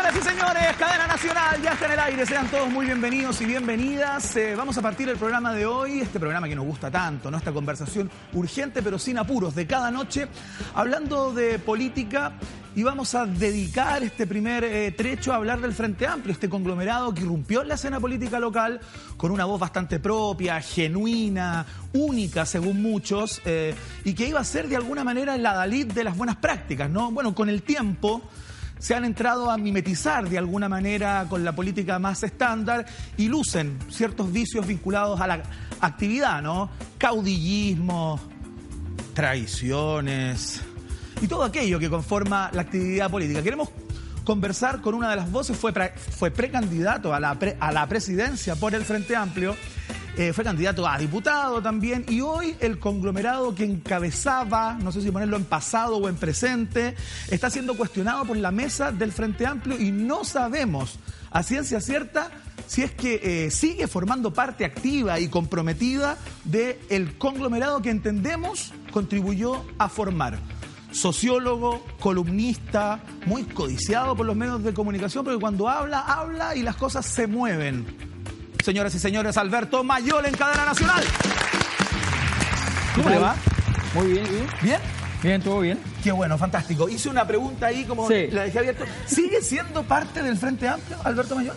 Señoras y señores, cadena nacional, ya está en el aire. Sean todos muy bienvenidos y bienvenidas. Eh, vamos a partir el programa de hoy, este programa que nos gusta tanto, ¿no? Esta conversación urgente pero sin apuros de cada noche, hablando de política y vamos a dedicar este primer eh, trecho a hablar del Frente Amplio, este conglomerado que irrumpió en la escena política local con una voz bastante propia, genuina, única según muchos, eh, y que iba a ser de alguna manera la Dalit de las buenas prácticas, ¿no? Bueno, con el tiempo se han entrado a mimetizar de alguna manera con la política más estándar y lucen ciertos vicios vinculados a la actividad, ¿no? Caudillismo, traiciones y todo aquello que conforma la actividad política. Queremos conversar con una de las voces, fue, fue precandidato a la, a la presidencia por el Frente Amplio eh, fue candidato a diputado también y hoy el conglomerado que encabezaba, no sé si ponerlo en pasado o en presente, está siendo cuestionado por la mesa del Frente Amplio y no sabemos a ciencia cierta si es que eh, sigue formando parte activa y comprometida del conglomerado que entendemos contribuyó a formar sociólogo, columnista, muy codiciado por los medios de comunicación, porque cuando habla, habla y las cosas se mueven. Señoras y señores, Alberto Mayol en cadena nacional. ¿Cómo le va? Muy bien, ¿bien? ¿Bien? Bien, todo bien. Qué bueno, fantástico. Hice una pregunta ahí como la dejé abierta. ¿Sigue siendo parte del Frente Amplio, Alberto Mayol?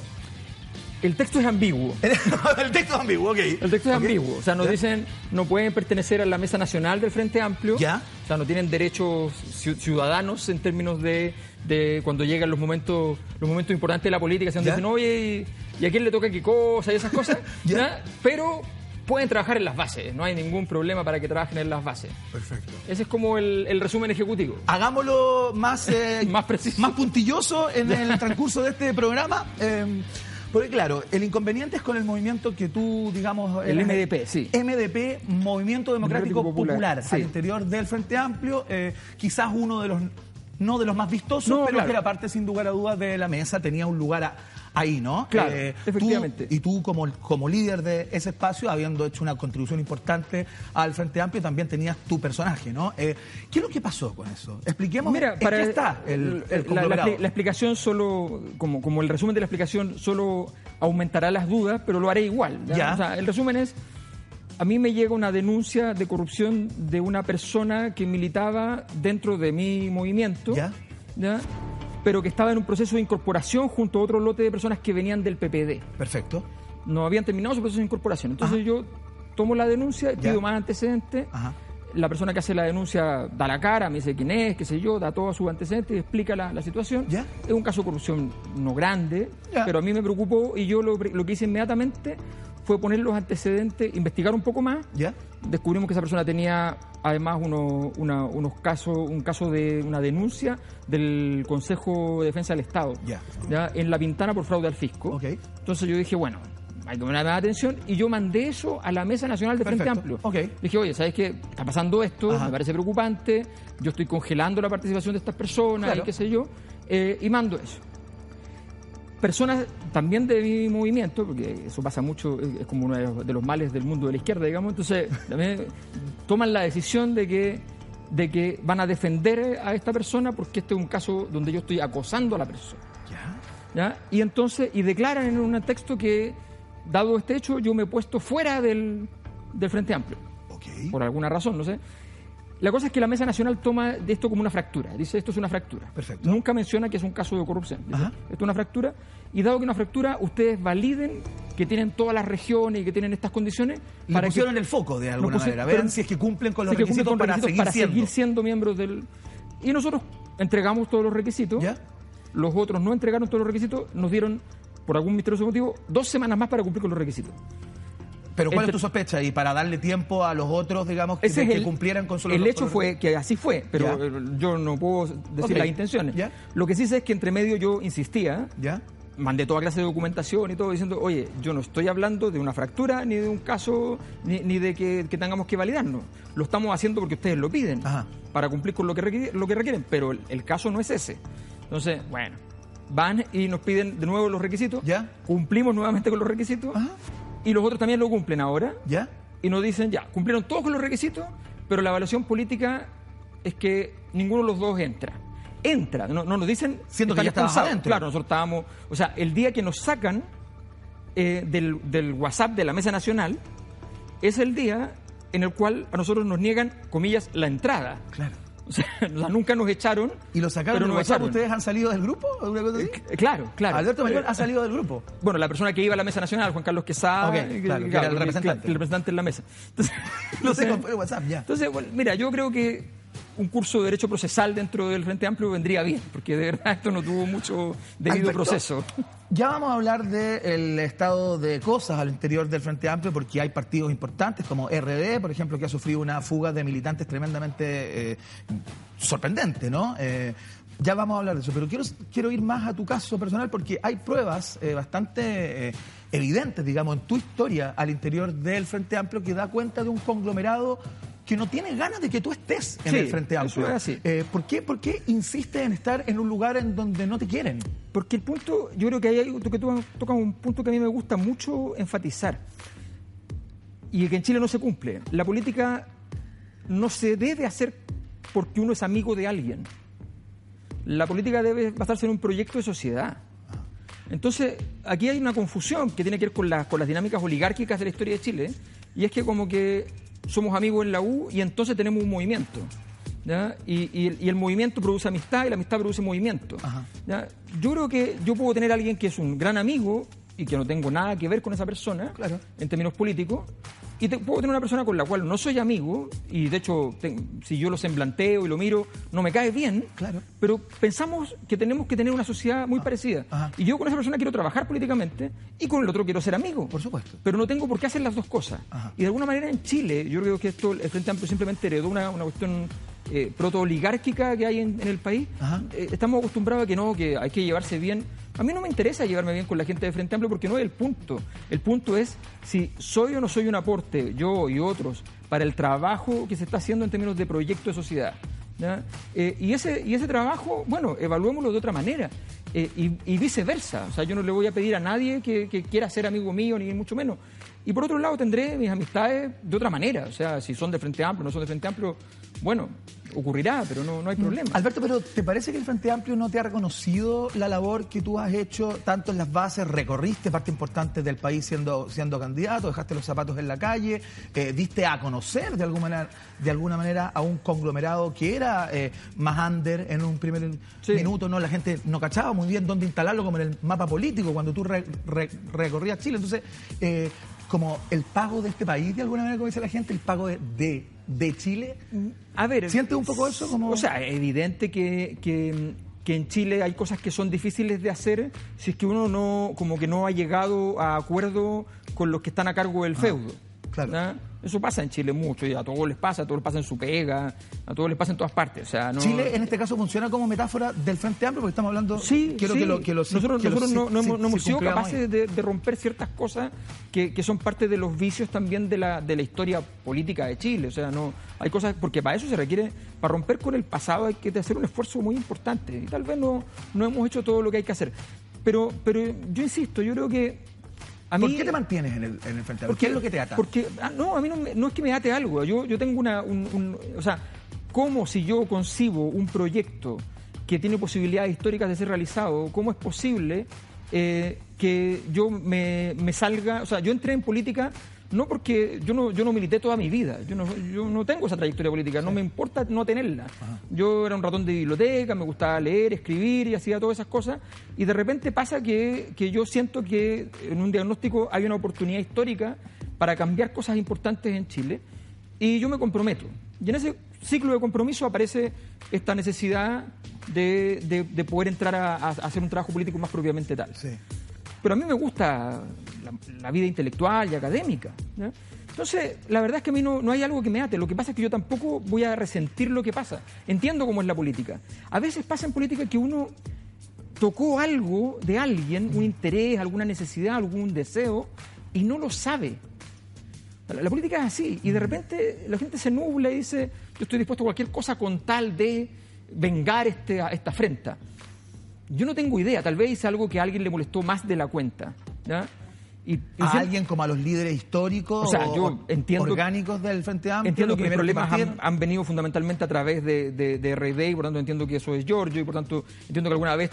El texto es ambiguo. el texto es ambiguo, ok. El texto es ambiguo. O sea, nos dicen, no pueden pertenecer a la mesa nacional del Frente Amplio. Ya. O sea, no tienen derechos ciudadanos en términos de, de cuando llegan los momentos los momentos importantes de la política, se dicen, oye, ¿y a quién le toca qué cosa y esas cosas? ¿Ya? Pero pueden trabajar en las bases, no hay ningún problema para que trabajen en las bases. Perfecto. Ese es como el, resumen ejecutivo. Hagámoslo más, eh, más preciso. Más puntilloso en el transcurso de este programa. Eh, porque claro, el inconveniente es con el movimiento que tú, digamos... El MDP, sí. MDP, Movimiento Democrático, Popular, al interior del Frente Amplio, eh, quizás uno de los, no de los más vistosos, pero que era parte sin lugar a dudas de la mesa, tenía un lugar a, ahí, ¿no? Claro, eh, efectivamente. y tú como, como líder de ese espacio, habiendo hecho una contribución importante al Frente Amplio, también tenías tu personaje, ¿no? Eh, ¿Qué es lo que pasó con eso? Expliquemos Mira, para, qué está el, la, la, explicación solo, como, como el resumen de la explicación, solo aumentará las dudas, pero lo haré igual. ¿ya? O sea, el resumen es, a mí me llega una denuncia de corrupción de una persona que militaba dentro de mi movimiento. ¿Ya? ¿ya? Pero que estaba en un proceso de incorporación junto a otro lote de personas que venían del PPD. Perfecto. No habían terminado su proceso de incorporación. Entonces yo tomo la denuncia, pido más antecedentes. La persona que hace la denuncia da la cara, me dice quién es, qué sé yo, da todos sus antecedentes y explica la, situación. ¿Ya? Es un caso de corrupción no grande, pero a mí me preocupó y yo lo, lo que hice inmediatamente fue poner los antecedentes, investigar un poco más. ¿Ya? Descubrimos que esa persona tenía además uno, unos casos, un caso de una denuncia del Consejo de Defensa del Estado. Ya. En La Pintana por fraude al fisco. Okay. Entonces yo dije, bueno, hay que poner más atención y yo mandé eso a la Mesa Nacional de Frente Amplio. Okay. Dije, oye, ¿sabes qué? Está pasando esto, me parece preocupante, yo estoy congelando la participación de estas personas y qué sé yo, eh, y mando eso personas también de mi movimiento, porque eso pasa mucho, es como uno de los, males del mundo de la izquierda, digamos, entonces también toman la decisión de que, de que van a defender a esta persona porque este es un caso donde yo estoy acosando a la persona. ¿Ya? Y entonces, y declaran en un texto que, dado este hecho, yo me he puesto fuera del, del Frente Amplio. Por alguna razón, no sé. La cosa es que la Mesa Nacional toma de esto como una fractura. Dice, esto es una fractura. Perfecto. Nunca menciona que es un caso de corrupción. esto es una fractura. Y dado que es una fractura, ustedes validen que tienen todas las regiones y que tienen estas condiciones. Le para pusieron el foco de alguna manera. Vean si es que cumplen con los requisitos, para, seguir, siendo. miembros del... Y nosotros entregamos todos los requisitos. ¿Ya? Los otros no entregaron todos los requisitos. Nos dieron, por algún misterioso motivo, dos semanas más para cumplir con los requisitos. Pero ¿cuál es tu sospecha? Y para darle tiempo a los otros, digamos, que, cumplieran con su... El hecho fue que así fue, pero yo no puedo decir las intenciones. Lo que sí sé es que entre medio yo insistía. ¿Ya? Mandé toda clase de documentación y todo diciendo, oye, yo no estoy hablando de una fractura, ni de un caso, ni, de que, tengamos que validarnos. Lo estamos haciendo porque ustedes lo piden, para cumplir con lo que, requieren, lo que requieren, pero el, caso no es ese. Entonces, bueno, van y nos piden de nuevo los requisitos. ¿Ya? Cumplimos nuevamente con los requisitos y los otros también lo cumplen ahora. ¿Ya? Y nos dicen, ya, cumplieron todos con los requisitos, pero la evaluación política es que ninguno de los dos entra. entra, no, no nos dicen... Siendo que ya adentro. Claro, nosotros estábamos... O sea, el día que nos sacan eh, del, del WhatsApp de la Mesa Nacional es el día en el cual a nosotros nos niegan, comillas, la entrada. Claro. O sea, nunca nos echaron. ¿Y lo sacaron pero del nos WhatsApp? echaron. ¿Ustedes han salido del grupo? ¿Alguna cosa así? Eh, Claro, claro. Alberto Mayor Eh, ha salido del grupo. Bueno, la persona que iba a la mesa nacional, Juan Carlos Quesada, Ok, que- claro, era el representante. el representante en la mesa. Entonces, No sé, entonces- por el WhatsApp ya. Entonces, bueno, mira, yo creo que un curso de Derecho Procesal dentro del Frente Amplio vendría bien, porque de verdad esto no tuvo mucho debido Alberto, proceso. Ya vamos a hablar del estado de cosas al interior del Frente Amplio, porque hay partidos importantes como RD, por ejemplo, que ha sufrido una fuga de militantes tremendamente eh, sorprendente, ¿no? Eh, ya vamos a hablar de eso, pero quiero, quiero ir más a tu caso personal porque hay pruebas eh, bastante eh, evidentes, digamos, en tu historia al interior del Frente Amplio que da cuenta de un conglomerado que no tiene ganas de que tú estés en Sí, el Frente eso Amplio. es así. Eh, ¿por, qué, ¿Por qué insistes en estar en un lugar en donde no te quieren? Porque el punto, yo creo que hay algo que tú tocas un punto que a mí me gusta mucho enfatizar y que en Chile no se cumple. La política no se debe hacer porque uno es amigo de alguien. La política debe basarse en un proyecto de sociedad. Entonces, aquí hay una confusión que tiene que ver con, las con las dinámicas oligárquicas de la historia de Chile, y es que como que somos amigos en la U y entonces tenemos un movimiento. ¿ya? Y, y- y el movimiento produce amistad y la amistad produce movimiento. ¿ya? Yo creo que yo puedo tener a alguien que es un gran amigo y que no tengo nada que ver con esa persona Claro. en términos políticos. Y te- puedo tener una persona con la cual no soy amigo, y de hecho, te- si yo lo semblanteo y lo miro, no me cae bien. Claro. Pero pensamos que tenemos que tener una sociedad muy parecida. ajá. Y yo con esa persona quiero trabajar políticamente y con el otro quiero ser amigo. Por supuesto. Pero no tengo por qué hacer las dos cosas. Ajá. Y de alguna manera en Chile, yo creo que esto, el Frente Amplio simplemente heredó una, una cuestión eh, proto-oligárquica que hay en, en el país. Eh, estamos acostumbrados a que no, que hay que llevarse bien. A mí no me interesa llevarme bien con la gente de Frente Amplio porque no es el punto. El punto es si soy o no soy un aporte, yo y otros, para el trabajo que se está haciendo en términos de proyecto de sociedad. Eh, y, ese, y ese trabajo, bueno, evaluémoslo de otra manera. Eh, y, viceversa. O sea, yo no le voy a pedir a nadie que, que quiera ser amigo mío, ni mucho menos. Y por otro lado, tendré mis amistades de otra manera. O sea, si son de Frente Amplio, no son de Frente Amplio, bueno, ocurrirá, pero no, no hay problema. Alberto, pero ¿te parece que el Frente Amplio no te ha reconocido la labor que tú has hecho tanto en las bases? Recorriste parte importante del país siendo, siendo candidato, dejaste los zapatos en la calle, eh, diste a conocer de alguna manera, de alguna manera a un conglomerado que era eh, más under en un primer Sí. minuto, ¿no? La gente no cachaba muy bien dónde instalarlo como en el mapa político cuando tú re- re- recorrías Chile. Entonces, eh, como el pago de este país, de alguna manera, como dice la gente, el pago de, de, de Chile. A ver. ¿Sientes un poco eso como- O sea, es evidente que, que, que en Chile hay cosas que son difíciles de hacer si es que uno no, como que no ha llegado a acuerdo con los que están a cargo del feudo. Eso pasa en Chile mucho y a todos les pasa, a todos les pasa en su pega, a todos les pasa en todas partes. O sea, no... Chile en este caso funciona como metáfora del Frente Amplio porque estamos hablando. Sí, quiero sí. que lo que lo nosotros, que lo nosotros no, hemos, no hemos sido capaces de, de romper ciertas cosas que, que son parte de los vicios también de la, de la historia política de Chile. O sea, no hay cosas, porque para eso se requiere, para romper con el pasado hay que hacer un esfuerzo muy importante. Y tal vez no, no hemos hecho todo lo que hay que hacer. Pero, pero yo insisto, yo creo que a ¿Por mí, qué te mantienes en el, en el Frente Amplio? ¿Qué es lo que te ata? Porque, ah, no, a mí no, no es que me ate algo. Yo, yo tengo una. un- un- o sea, ¿cómo si yo concibo un proyecto que tiene posibilidades históricas de ser realizado, cómo es posible eh, que yo me, me salga. O sea, yo entré en política no porque yo no, yo no milité toda mi vida, yo no, yo no tengo esa trayectoria política, no me importa no tenerla. Yo era un ratón de biblioteca, me gustaba leer, escribir y hacía todas esas cosas, y de repente pasa que, que yo siento que en un diagnóstico hay una oportunidad histórica para cambiar cosas importantes en Chile, y yo me comprometo. Y en ese ciclo de compromiso aparece esta necesidad de, de- de poder entrar a, a hacer un trabajo político más propiamente tal. Sí. Pero a mí me gusta la, la vida intelectual y académica. Entonces, la verdad es que a mí no, no hay algo que me ate. Lo que pasa es que yo tampoco voy a resentir lo que pasa. Entiendo cómo es la política. A veces pasa en política que uno tocó algo de alguien, un interés, alguna necesidad, algún deseo, y no lo sabe. La, la política es así. Y de repente la gente se nubla y dice, yo estoy dispuesto a cualquier cosa con tal de vengar este, esta afrenta. Yo no tengo idea, tal vez hice algo que a alguien le molestó más de la cuenta. ¿ya? y, a alguien como a los líderes históricos o, orgánicos del Frente Amplio. Entiendo que los problemas han, venido fundamentalmente a través de, de, de y por tanto entiendo que eso es Giorgio, y por tanto entiendo que alguna vez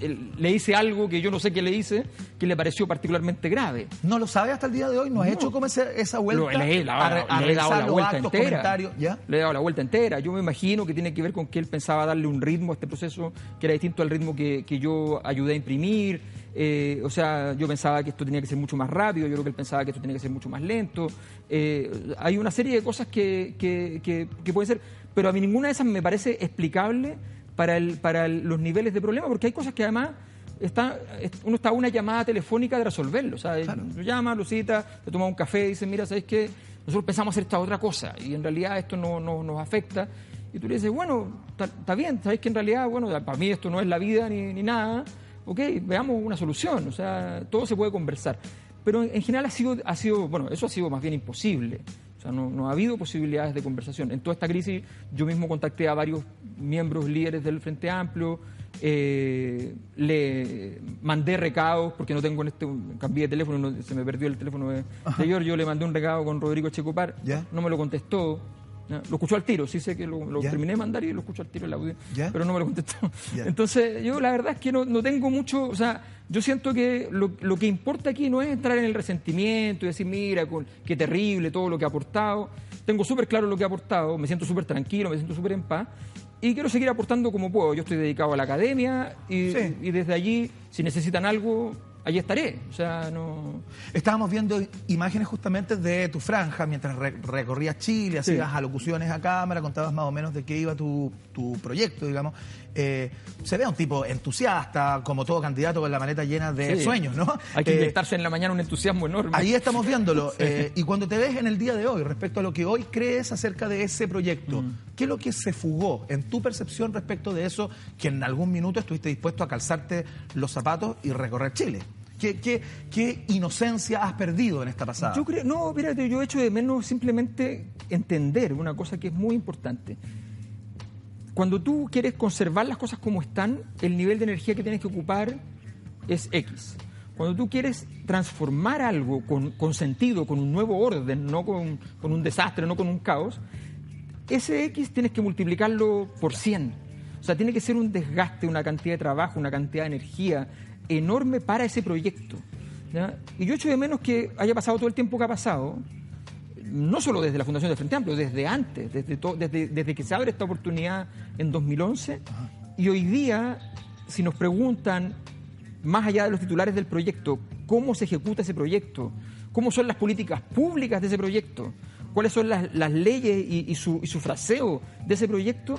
le hice algo que yo no sé qué le hice, que le pareció particularmente grave. ¿No lo sabe hasta el día de hoy? ¿No, ha hecho como esa vuelta? le, he dado la vuelta entera. Le he dado la vuelta entera. Yo me imagino que tiene que ver con que él pensaba darle un ritmo a este proceso que era distinto al ritmo que, que yo ayudé a imprimir eh, o sea, yo pensaba que esto tenía que ser mucho más rápido, yo creo que él pensaba que esto tenía que ser mucho más lento. Eh, hay una serie de cosas que, que, que, pueden ser, pero a mí ninguna de esas me parece explicable para, el, para los niveles de problema, porque hay cosas que además está, uno está a una llamada telefónica de resolverlo. O sea, lo llama, lo cita, te toma un café y dice, mira, ¿sabes qué? Nosotros pensamos hacer esta otra cosa y en realidad esto no, no nos afecta. Y tú le dices, bueno, está bien, sabes que en realidad, bueno, para mí esto no es la vida ni, ni nada ok, veamos una solución, o sea, todo se puede conversar. Pero en, general ha sido, ha sido, bueno, eso ha sido más bien imposible. Sea, no, ha habido posibilidades de conversación. En toda esta crisis yo mismo contacté a varios miembros líderes del Frente Amplio, eh, le mandé recados, porque no tengo en este, cambié de teléfono, se me perdió el teléfono de, de yo le mandé un recado con Rodrigo Checopar, no me lo contestó, lo escuchó al tiro, sí sé que lo, terminé de mandar y lo escuchó al tiro el audio, pero no me lo contestó. Entonces, yo la verdad es que no, no, tengo mucho, o sea, yo siento que lo, lo, que importa aquí no es entrar en el resentimiento y decir, mira, qué terrible todo lo que ha aportado. Tengo súper claro lo que ha aportado, me siento súper tranquilo, me siento súper en paz y quiero seguir aportando como puedo. Yo estoy dedicado a la academia y, y desde allí, si necesitan algo, allí estaré. O sea, no. Estábamos viendo imágenes justamente de tu franja mientras recorrías Chile, hacías alocuciones a cámara, contabas más o menos de qué iba tu, tu proyecto, digamos. Eh, se ve un tipo entusiasta, como todo candidato con la maleta llena de sueños, ¿no? Hay que eh, inyectarse en la mañana un entusiasmo enorme. Ahí estamos viéndolo. Eh, y cuando te ves en el día de hoy, respecto a lo que hoy crees acerca de ese proyecto, mm. ¿qué es lo que se fugó en tu percepción respecto de eso que en algún minuto estuviste dispuesto a calzarte los zapatos y recorrer Chile? ¿Qué, qué, inocencia has perdido en esta pasada? Yo creo, no, mírate, yo he hecho de menos simplemente entender una cosa que es muy importante. Cuando tú quieres conservar las cosas como están, el nivel de energía que tienes que ocupar es X. Cuando tú quieres transformar algo con, con sentido, con un nuevo orden, no con, con, un desastre, no con un caos, ese X tienes que multiplicarlo por 100. O sea, tiene que ser un desgaste, una cantidad de trabajo, una cantidad de energía, enorme para ese proyecto. Y yo echo de menos que haya pasado todo el tiempo que ha pasado, no solo desde la Fundación de Frente Amplio, desde antes, desde, desde, desde que se abre esta oportunidad en 2011. Y hoy día, si nos preguntan, más allá de los titulares del proyecto, cómo se ejecuta ese proyecto, cómo son las políticas públicas de ese proyecto, cuáles son las, leyes y, su, y su fraseo de ese proyecto,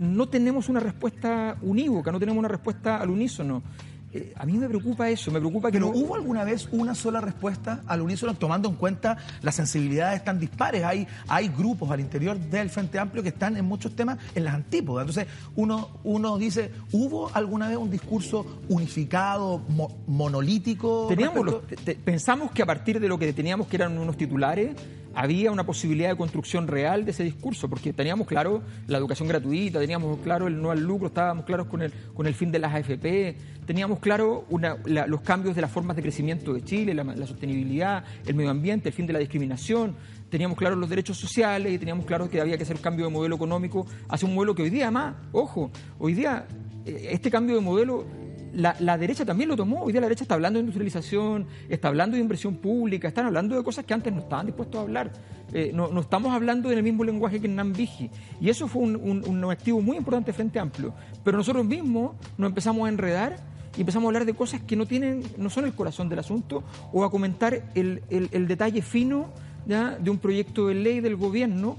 no tenemos una respuesta unívoca, no tenemos una respuesta al unísono. Eh, a mí me preocupa eso, me preocupa que ¿Pero hubo alguna vez una sola respuesta al unísono tomando en cuenta las sensibilidades tan dispares? Hay, hay grupos al interior del Frente Amplio que están en muchos temas en las antípodas. Entonces, uno, uno dice, ¿hubo alguna vez un discurso unificado, monolítico? Teníamos pensamos que a partir de lo que teníamos que eran unos titulares, había una posibilidad de construcción real de ese discurso, porque teníamos claro la educación gratuita, teníamos claro el no al lucro, estábamos claros con el, con el fin de las AFP, teníamos claro los cambios de las formas de crecimiento de Chile, la, sostenibilidad, el medio ambiente, el fin de la discriminación, teníamos claros los derechos sociales y teníamos claro que había que hacer un cambio de modelo económico hacia un modelo que hoy día más, ojo, hoy día eh, este cambio de modelo la, derecha también lo tomó. Hoy día la derecha está hablando de industrialización, está hablando de inversión pública, están hablando de cosas que antes no estaban dispuestos a hablar. Eh, no, estamos hablando en el mismo lenguaje que en Nambiji. Y eso fue un, activo muy importante frente amplio. Pero nosotros mismos nos empezamos a enredar y empezamos a hablar de cosas que no tienen, no son el corazón del asunto, o a comentar el, detalle fino de un proyecto de ley del gobierno,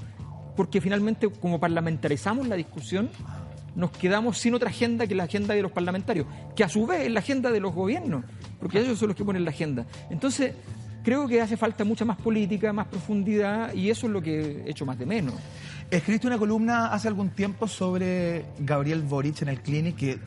porque finalmente como parlamentarizamos la discusión, nos quedamos sin otra agenda que la agenda de los parlamentarios, que a su vez es la agenda de los gobiernos, porque ellos son los que ponen la agenda. Entonces, creo que hace falta mucha más política, más profundidad, y eso es lo que he hecho más de menos. Escribiste una columna hace algún tiempo sobre Gabriel Boric en el Clinic, que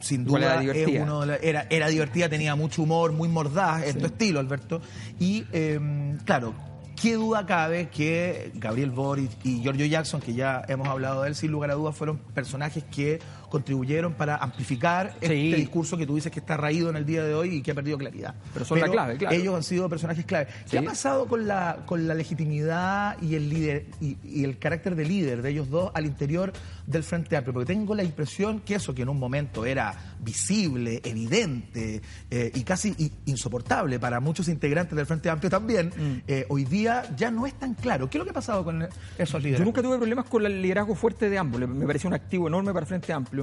sin duda era, es uno era, era, divertida, tenía mucho humor, muy mordaz, en tu estilo, Alberto. Y em, claro, qué duda cabe que Gabriel Boric y Giorgio Jackson, que ya hemos hablado de él, sin lugar a dudas fueron personajes que contribuyeron para amplificar este discurso que tú dices que está raído en el día de hoy y que ha perdido claridad. Pero son la clave, claro. Ellos han sido personajes clave. ¿Qué ha pasado con la, con la legitimidad y el líder y, el carácter de líder de ellos dos al interior del Frente Amplio? Porque tengo la impresión que eso que en un momento era visible, evidente eh, y casi insoportable para muchos integrantes del Frente Amplio también, mm. eh, hoy día ya no es tan claro. ¿Qué es lo que ha pasado con esos líderes? Yo nunca tuve problemas con el liderazgo fuerte de ambos. Me pareció un activo enorme para el Frente Amplio.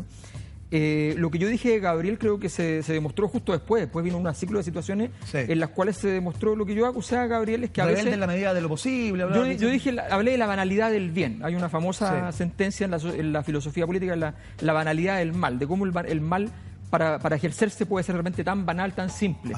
Eh, lo que yo dije de Gabriel creo que se, demostró justo después. Después vino un ciclo de situaciones en las cuales se demostró lo que yo acusé a Gabriel es que a veces... en la medida de lo posible. Yo, dije, hablé de la banalidad del bien. Hay una famosa sentencia en la, filosofía política, la, la banalidad del mal, de cómo el, mal para, para, ejercerse puede ser realmente tan banal, tan simple.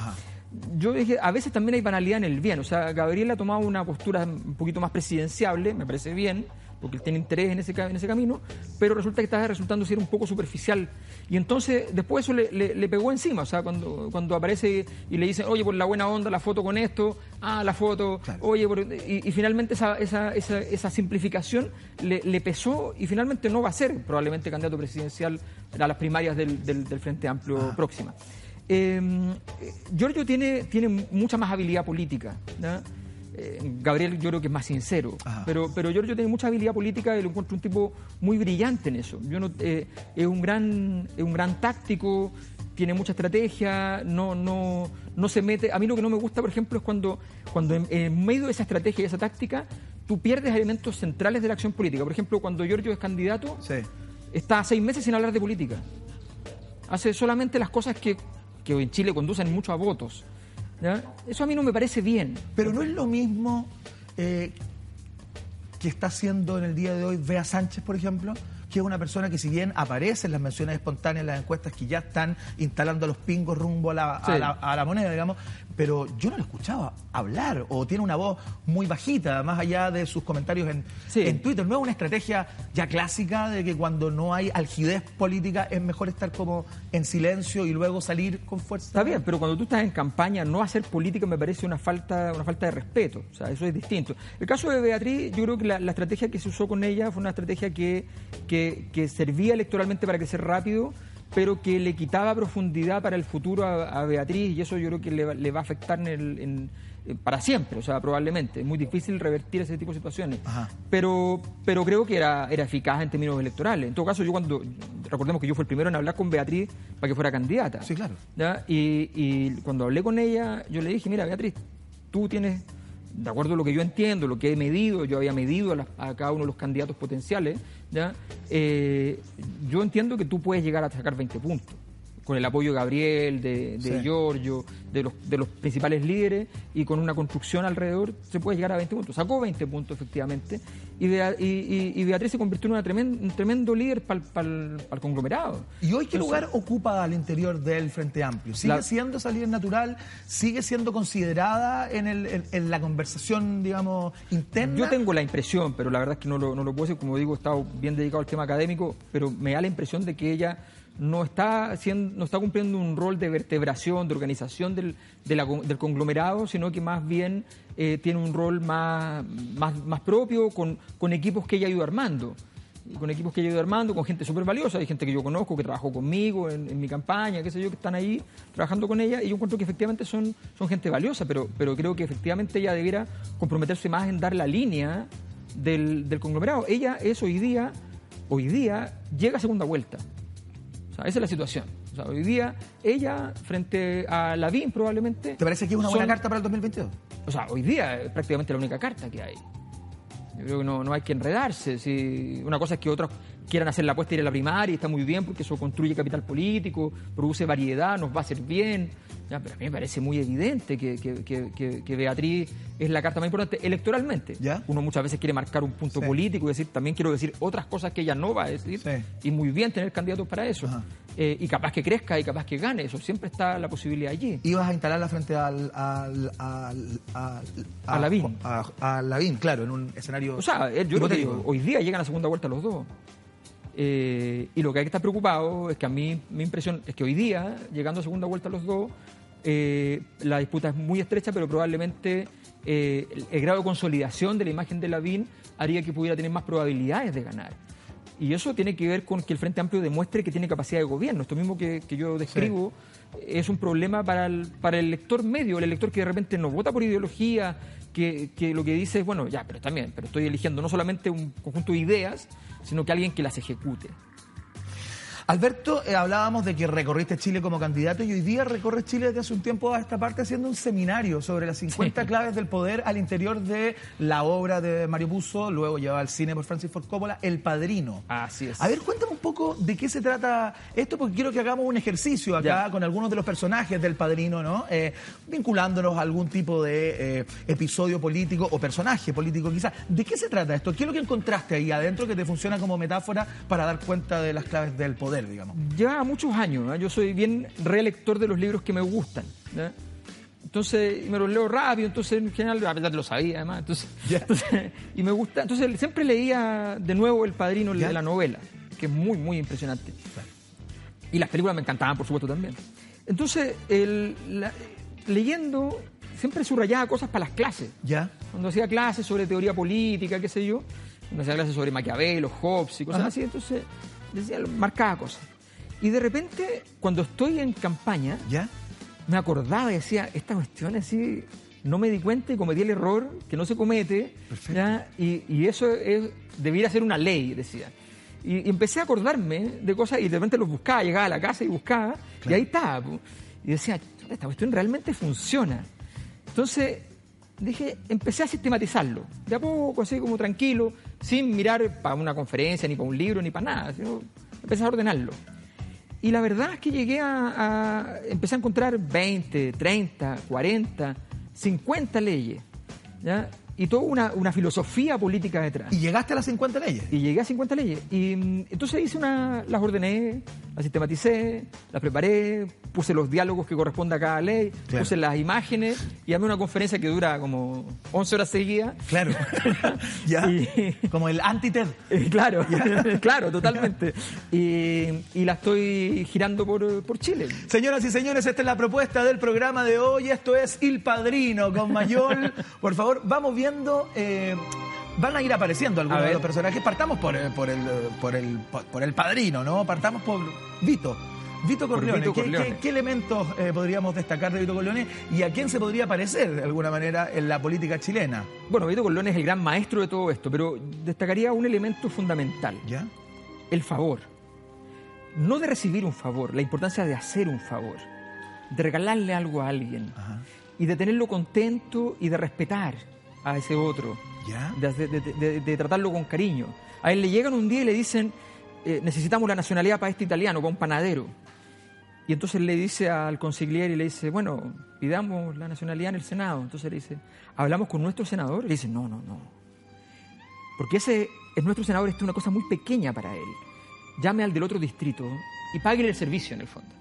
Yo dije, a veces también hay banalidad en el bien. O sea, Gabriel ha tomado una postura un poquito más presidenciable, me parece bien porque él tiene interés en ese, en ese camino, pero resulta que estaba resultando ser un poco superficial. Y entonces después eso le, pegó encima, o sea, cuando, cuando aparece y le dicen, oye, por la buena onda, la foto con esto, ah, la foto, oye, y, finalmente esa, esa, esa, esa simplificación le, pesó y finalmente no va a ser probablemente candidato presidencial a las primarias del, del, Frente Amplio ah. próxima. Em, Giorgio tiene, tiene mucha más habilidad política. ¿no? Eh, Gabriel yo creo que es más sincero, pero, pero Giorgio tiene mucha habilidad política y lo encuentro un tipo muy brillante en eso. Yo no, eh, es, un gran, es un gran táctico, tiene mucha estrategia, no, no, no se mete. A mí lo que no me gusta, por ejemplo, es cuando, cuando en, medio de esa estrategia y esa táctica tú pierdes elementos centrales de la acción política. Por ejemplo, cuando Giorgio es candidato, está seis meses sin hablar de política. Hace solamente las cosas que, que en Chile conducen mucho a votos. Eso a mí no me parece bien. Pero no es lo mismo eh, que está haciendo en el día de hoy Bea Sánchez, por ejemplo, que es una persona que si bien aparece en las menciones espontáneas en las encuestas que ya están instalando los pingos rumbo a la, a la moneda, digamos, pero yo no lo escuchaba hablar o tiene una voz muy bajita, más allá de sus comentarios en, en Twitter. No es una estrategia ya clásica de que cuando no hay algidez política es mejor estar como en silencio y luego salir con fuerza. Está bien, pero cuando tú estás en campaña, no hacer política me parece una falta, una falta de respeto. O sea, eso es distinto. El caso de Beatriz, yo creo que la, estrategia que se usó con ella fue una estrategia que, que, que servía electoralmente para crecer rápido pero que le quitaba profundidad para el futuro a, Beatriz y eso yo creo que le, va a afectar en para siempre, o sea, probablemente. Es muy difícil revertir ese tipo de situaciones. Pero, pero creo que era, era eficaz en términos electorales. En todo caso, yo cuando, recordemos que yo fui el primero en hablar con Beatriz para que fuera candidata. Sí, claro. Y, y cuando hablé con ella, yo le dije, mira, Beatriz, tú tienes de acuerdo a lo que yo entiendo, lo que he medido, yo había medido a, cada uno de los candidatos potenciales, ¿ya? Eh, yo entiendo que tú puedes llegar a sacar 20 puntos con el apoyo de Gabriel, de, de Giorgio, de los, de los principales líderes, y con una construcción alrededor se puede llegar a 20 puntos. Sacó 20 puntos, efectivamente, y, y, Beatriz se convirtió en una un tremendo líder para el conglomerado. ¿Y hoy qué lugar ocupa al interior del Frente Amplio? ¿Sigue siendo esa líder natural? ¿Sigue siendo considerada en, el, en, la conversación, digamos, interna? Yo tengo la impresión, pero la verdad es que no lo, no lo puedo decir, como digo, he estado bien dedicado al tema académico, pero me da la impresión de que ella no está, haciendo, no está cumpliendo un rol de vertebración, de organización del, del conglomerado, sino que más bien eh, tiene un rol más, más, propio con, con, equipos que ella ha ido armando. Con equipos que ella ha ido armando, con gente súper valiosa, hay gente que yo conozco, que trabajó conmigo en, mi campaña, qué sé yo, que están ahí trabajando con ella, y yo encuentro que efectivamente son, son gente valiosa, pero, pero creo que efectivamente ella debiera comprometerse más en dar la línea del, del conglomerado. Ella es hoy día, hoy día, llega a segunda vuelta esa es la situación. hoy día, ella, frente a Lavín probablemente... ¿Te parece que es una buena carta para el 2022? O sea, hoy día es prácticamente la única carta que hay. Yo creo que no, no hay que enredarse. Si una cosa es que otros quieran hacer la apuesta y ir a la primaria y está muy bien porque eso construye capital político, produce variedad, nos va a hacer bien. Ya, pero a mí me parece muy evidente que, que, que, Beatriz es la carta más importante electoralmente. ¿Ya? Uno muchas veces quiere marcar un punto político y decir, también quiero decir otras cosas que ella no va a decir. Y muy bien tener candidatos para eso. Eh, y capaz que crezca y capaz que gane. Eso siempre está la posibilidad allí. ¿Ibas a instalarla frente al, al, al, a, Lavín. A, Lavín, claro, en un escenario. O sea, yo creo que hoy día llegan a segunda vuelta los dos. Eh, y lo que hay que estar preocupado es que a mí mi impresión es que hoy día, llegando a segunda vuelta los dos, eh, la disputa es muy estrecha, pero probablemente eh, el, grado de consolidación de la imagen de Lavín haría que pudiera tener más probabilidades de ganar. Y eso tiene que ver con que el Frente Amplio demuestre que tiene capacidad de gobierno. Esto mismo que, yo describo es un problema para el, para el lector medio, el elector que de repente no vota por ideología, que, que, lo que dice es, bueno, ya, pero también, pero estoy eligiendo no solamente un conjunto de ideas, sino que alguien que las ejecute. Alberto, eh, hablábamos de que recorriste Chile como candidato y hoy día recorres Chile desde hace un tiempo a esta parte haciendo un seminario sobre las 50 claves del poder al interior de la obra de Mario Puzo, luego llevaba al cine por Francis Ford Coppola, El Padrino. Así es. A ver, cuéntame un poco de qué se trata esto, porque quiero que hagamos un ejercicio acá con algunos de los personajes del Padrino, ¿no? Eh, vinculándonos a algún tipo de eh, episodio político o personaje político quizás. ¿De qué se trata esto? ¿Qué es lo que encontraste ahí adentro que te funciona como metáfora para dar cuenta de las claves del poder? Digamos. Lleva muchos años, yo soy bien relector de los libros que me gustan. Entonces, me los leo rápido, entonces en general, a pesar lo sabía además, entonces, y me gusta, entonces siempre leía de nuevo El Padrino de la novela, que es muy, muy impresionante. Y las películas me encantaban, por supuesto, también. Entonces, el, leyendo, siempre subrayaba cosas para las clases. ¿Ya? Cuando hacía clases sobre teoría política, qué sé yo, cuando hacía clases sobre Maquiavelo, Hobbes y cosas así, entonces decía, marcaba cosas. Y de repente, cuando estoy en campaña, ¿Ya? me acordaba y decía, esta cuestión así, no me di cuenta y cometí el error que no se comete, Y, eso es, debiera ser una ley, decía. Y, empecé a acordarme de cosas y de repente los buscaba, llegaba a la casa y buscaba, y ahí estaba. Y decía, esta cuestión realmente funciona. Entonces, dije, empecé a sistematizarlo, de a poco, así como tranquilo, sin mirar para una conferencia, ni para un libro, ni para nada, sino empecé a ordenarlo. Y la verdad es que llegué a, a empecé a encontrar 20, 30, 40, 50 leyes. ¿ya? y toda una, una, filosofía política detrás. ¿Y llegaste a las 50 leyes? Y llegué a 50 leyes. Y mm, entonces hice una, las ordené, las sistematicé, las preparé, puse los diálogos que corresponden a cada ley, puse las imágenes y dame una conferencia que dura como 11 horas seguidas. Claro. ya. como el anti-TED. Eh, claro, claro, totalmente. Y, y, la estoy girando por, por Chile. Señoras y señores, esta es la propuesta del programa de hoy. Esto es Il Padrino con Mayol. Por favor, vamos bien eh, van a ir apareciendo algunos de los personajes. Partamos por, el, por, el, por, el, por el padrino, ¿no? Partamos por Vito. Vito Corleone, ¿Qué, elementos eh, podríamos destacar de Vito Corleone y a quién se podría parecer de alguna manera en la política chilena? Bueno, Vito Corleone es el gran maestro de todo esto, pero destacaría un elemento fundamental. ¿Ya? El favor. No de recibir un favor, la importancia de hacer un favor, de regalarle algo a alguien y de tenerlo contento y de respetar a ese otro, De, tratarlo con cariño. A él le llegan un día y le dicen, eh, necesitamos la nacionalidad para este italiano, para un panadero. Y entonces le dice al consigliere y le dice, bueno, pidamos la nacionalidad en el Senado. Entonces le dice, ¿hablamos con nuestro senador? Y le dice, no, no, no. Porque ese es nuestro senador, es una cosa muy pequeña para él. Llame al del otro distrito y pague el servicio en el fondo.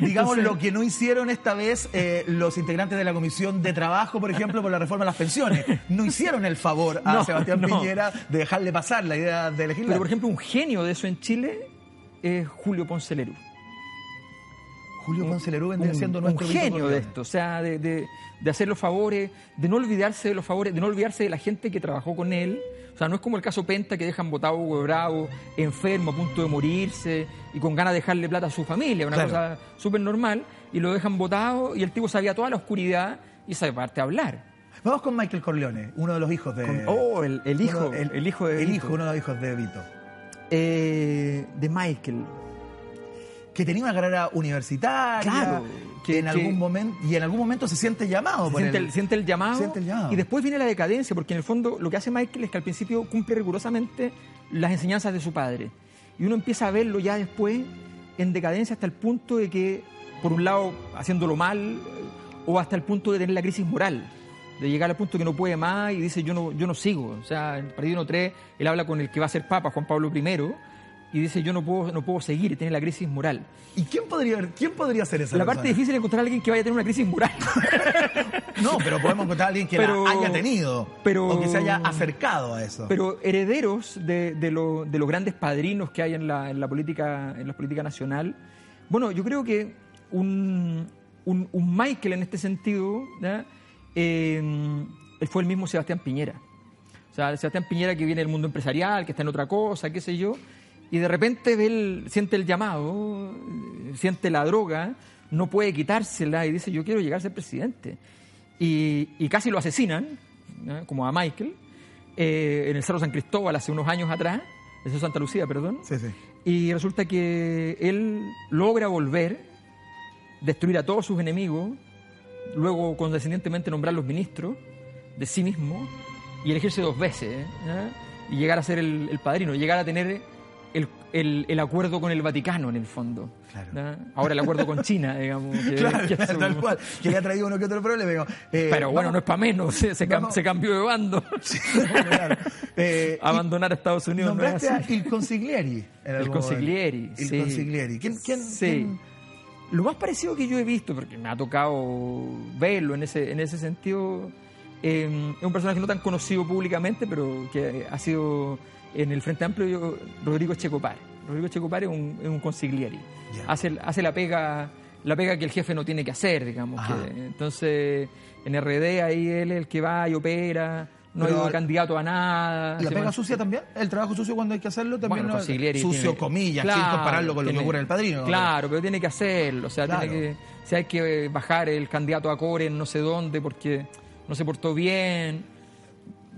Digamos lo que no hicieron esta vez eh, los integrantes de la Comisión de Trabajo, por ejemplo, por la reforma de las pensiones. No hicieron el favor a Sebastián Piñera de dejarle pasar la idea de elegir. Pero, por ejemplo, un genio de eso en Chile es Julio Ponce Lerú. Julio Ponce Lerú vendría siendo nuestro un genio de esto, o sea, de, de, de, hacer los favores, de no olvidarse de los favores, de no olvidarse de la gente que trabajó con él. O sea, no es como el caso Penta que dejan botado Bravo, enfermo, a punto de morirse y con ganas de dejarle plata a su familia, una cosa súper normal, y lo dejan botado y el tipo sabía toda la oscuridad y sabe parte a hablar. Vamos con Michael Corleone, uno de los hijos de. oh, el, hijo. el, hijo de. El hijo, uno de los hijos de Vito. Eh, de Michael que tenía una carrera universitaria. Claro. Que, en algún momento y en algún momento se siente llamado siente, el, siente, el, llamado y después viene la decadencia porque en el fondo lo que hace Michael es que al principio cumple rigurosamente las enseñanzas de su padre y uno empieza a verlo ya después en decadencia hasta el punto de que por un lado haciéndolo mal o hasta el punto de tener la crisis moral de llegar al punto que no puede más y dice yo no yo no sigo o sea en el partido 3 él habla con el que va a ser papa Juan Pablo I y dice yo no puedo, no puedo seguir y tiene la crisis moral. ¿Y quién podría, quién podría ser esa La parte difícil es encontrar a alguien que vaya a tener una crisis moral. no, pero podemos encontrar a alguien que la haya tenido pero, o que se haya acercado a eso. Pero herederos de, de, lo, de los grandes padrinos que hay en la, en la, política, en la política nacional, bueno, yo creo que un, un, Michael en este sentido, eh, él fue el mismo Sebastián Piñera. O sea, Sebastián Piñera que viene del mundo empresarial, que está en otra cosa, qué sé yo, y de repente el, siente el llamado, siente la droga, no puede quitársela y dice, yo quiero llegar a ser presidente. Y, casi lo asesinan, como a Michael, eh, en el Cerro San Cristóbal hace unos años atrás, eso es Santa Lucía, perdón. Sí, sí. Y resulta que él logra volver, destruir a todos sus enemigos, luego condescendientemente nombrar los ministros de sí mismo y elegirse dos veces, ¿eh? y llegar a ser el, el padrino, llegar a tener el, el, acuerdo con el Vaticano, en el fondo. Ahora el acuerdo con China, digamos. Que, claro, que tal cual. Que le ha traído uno que otro problema. Eh, Pero bueno, no es para menos, se, se, cambió de bando. Eh, Abandonar a Estados Unidos. Nombraste no a Il Consiglieri. El Consiglieri, Il sí. Consiglieri. ¿Quién, quién, sí. Lo más parecido que yo he visto, porque me ha tocado verlo en ese, en ese sentido, eh, es un personaje no tan conocido públicamente, pero que ha sido en el Frente Amplio Rodrigo Checopar. Rodrigo Checopar es un, es un consiglieri. Hace, hace la pega la pega que el jefe no tiene que hacer, digamos. entonces, en RD ahí él es el que va y opera, no hay candidato a nada. ¿La pega sucia también? ¿El trabajo sucio cuando hay que hacerlo también? no sucio, comillas, sin compararlo con lo que ocurre en el padrino. Claro, pero tiene que hacerlo. O sea, tiene que, si hay que bajar el candidato a Core en no sé dónde porque no se portó bien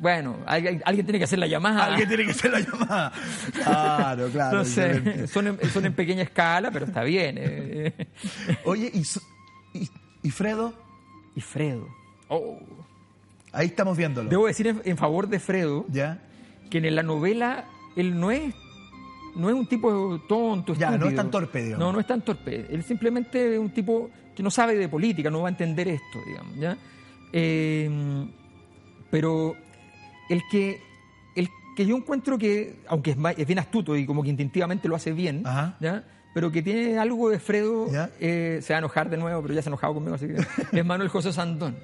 bueno, alguien, tiene que hacer la llamada. Alguien tiene que hacer la llamada. Claro, claro. Son en, son en pequeña escala, pero está bien. Eh. Oye, ¿y, y, Fredo? Y Fredo. Oh. Ahí estamos viéndolo. Debo decir en, favor de Fredo ¿Ya? que en la novela él no es no es un tipo tonto, ya, no es tan torpe, No, no es tan torpe. Él simplemente es un tipo que no sabe de política, no va a entender esto, digamos, ¿ya? Eh, pero el que, el que yo encuentro que, aunque es, bien astuto y como que instintivamente lo hace bien, ¿ya? pero que tiene algo de Fredo, eh, se va a enojar de nuevo, pero ya se ha enojado conmigo, así que es Manuel José Sandón.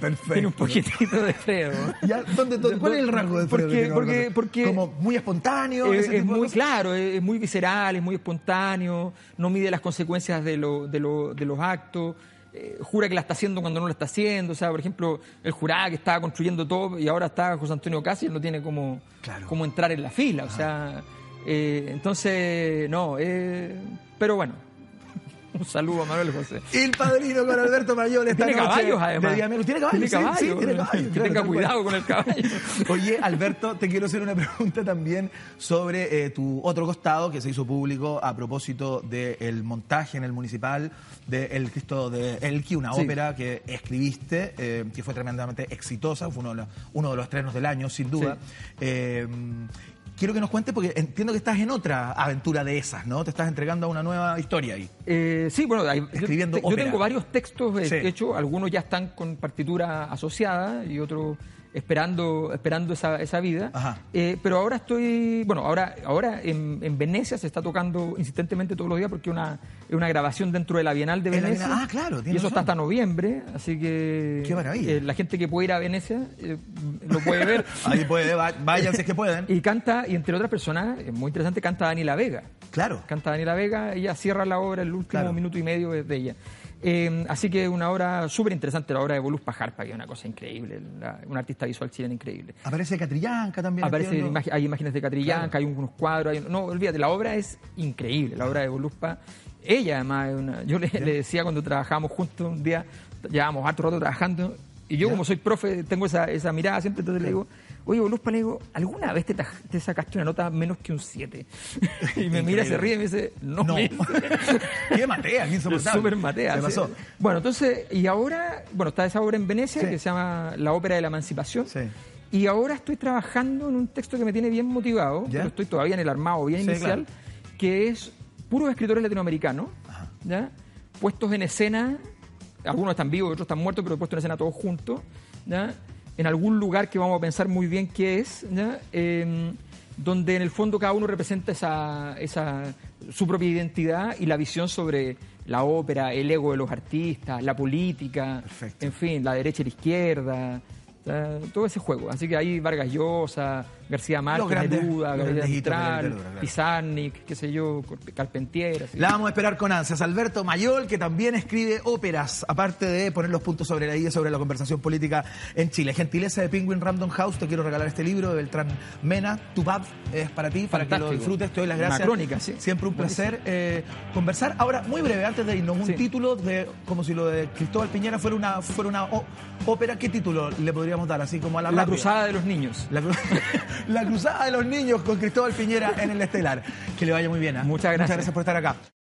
Perfecto. Tiene un poquitito de Fredo. ¿Cuál es el rango de Fredo? Porque, porque, como muy espontáneo. Es, muy claro, es, muy visceral, es muy espontáneo, no mide las consecuencias de, lo, de, lo, de los actos. Eh, jura que la está haciendo cuando no la está haciendo. O sea, por ejemplo, él juraba que estaba construyendo todo y ahora está José Antonio Casi y no tiene como, como entrar en la fila. O sea, eh, entonces, no, eh, pero bueno, un saludo a Manuel José. El padrino con Alberto Mayor esta tiene caballos, además. ¿Tiene caballos? Tiene caballos. Sí, tiene caballos. Que tenga cuidado con el caballo. Oye, Alberto, te quiero hacer una pregunta también sobre eh, tu otro costado que se hizo público a propósito del montaje en el municipal de El Cristo de Elqui, una ópera que escribiste, eh, que fue tremendamente exitosa, fue uno de los, uno de los estrenos del año, sin duda. Eh, quiero que nos cuentes, porque entiendo que estás en otra aventura de esas, ¿no? Te estás entregando a una nueva historia ahí. Eh, sí, bueno, escribiendo yo, yo tengo varios textos eh, hechos, algunos ya están con partitura asociada y otros esperando, esperando esa, esa vida. Eh, pero ahora estoy, bueno, ahora, ahora en, en, Venecia se está tocando insistentemente todos los días porque una, es una grabación dentro de la Bienal de Venecia. Ah, claro, Y eso está hasta noviembre, así que Qué maravilla. Eh, la gente que puede ir a Venecia eh, lo puede ver. Ahí puede, vayan si es que pueden. Y canta, y entre otras personas, es muy interesante, canta Daniela Vega. Claro. Canta Daniela Vega, ella cierra la obra, el último minuto y medio de ella. Eh, así que una obra súper interesante, la obra de Volus Pajarpa, que es una cosa increíble, un artista visual chileno increíble. Aparece Catrillanca también. Aparece, hay imágenes de Catrillanca, hay unos cuadros, no, olvídate, la obra es increíble, la obra de Voluspa. Ella además, yo le, decía cuando trabajábamos juntos un día, llevábamos harto rato trabajando, y yo como soy profe tengo esa, esa mirada siempre, entonces le digo, Oye, Voluspa, le digo, ¿alguna vez te, sacaste una nota menos que un 7? y me mira, se ríe y me dice, no. no. Qué matea, qué insoportable. Súper matea. Se pasó. Bueno, entonces, y ahora, bueno, está esa obra en Venecia que se llama La Ópera de la Emancipación. Sí. Y ahora estoy trabajando en un texto que me tiene bien motivado, pero estoy todavía en el armado bien inicial, que es puros escritores latinoamericanos, ¿ya? puestos en escena, algunos están vivos, otros están muertos, pero puestos en escena todos juntos, ¿ya? En algún lugar que vamos a pensar muy bien qué es, em, donde en el fondo cada uno representa esa, esa, su propia identidad y la visión sobre la ópera, el ego de los artistas, la política, en fin, la derecha y la izquierda, todo ese juego. Así que ahí Vargas Llosa, García Márquez, Neruda, Gabriel Mistral, Pizarnik, qué sé yo, Carpentier. La vamos a esperar con ansias. Alberto Mayol, que también escribe óperas, aparte de poner los puntos sobre la I sobre la conversación política en Chile. Gentileza de Penguin Random House, te quiero regalar este libro de Beltrán Mena, Tu Pub, es para ti, para que lo disfrutes, te doy las gracias. crónica, sí. Siempre un placer eh, conversar. Ahora, muy breve, antes de irnos, un título de como si lo de Cristóbal Piñera fuera una, fuera una ópera, ¿qué título le podríamos dar? Así como a la La cruzada de los niños. La, cruzada de los niños con Cristóbal Piñera en el Estelar. Que le vaya muy bien. ¿eh? Muchas gracias. Muchas gracias por estar acá.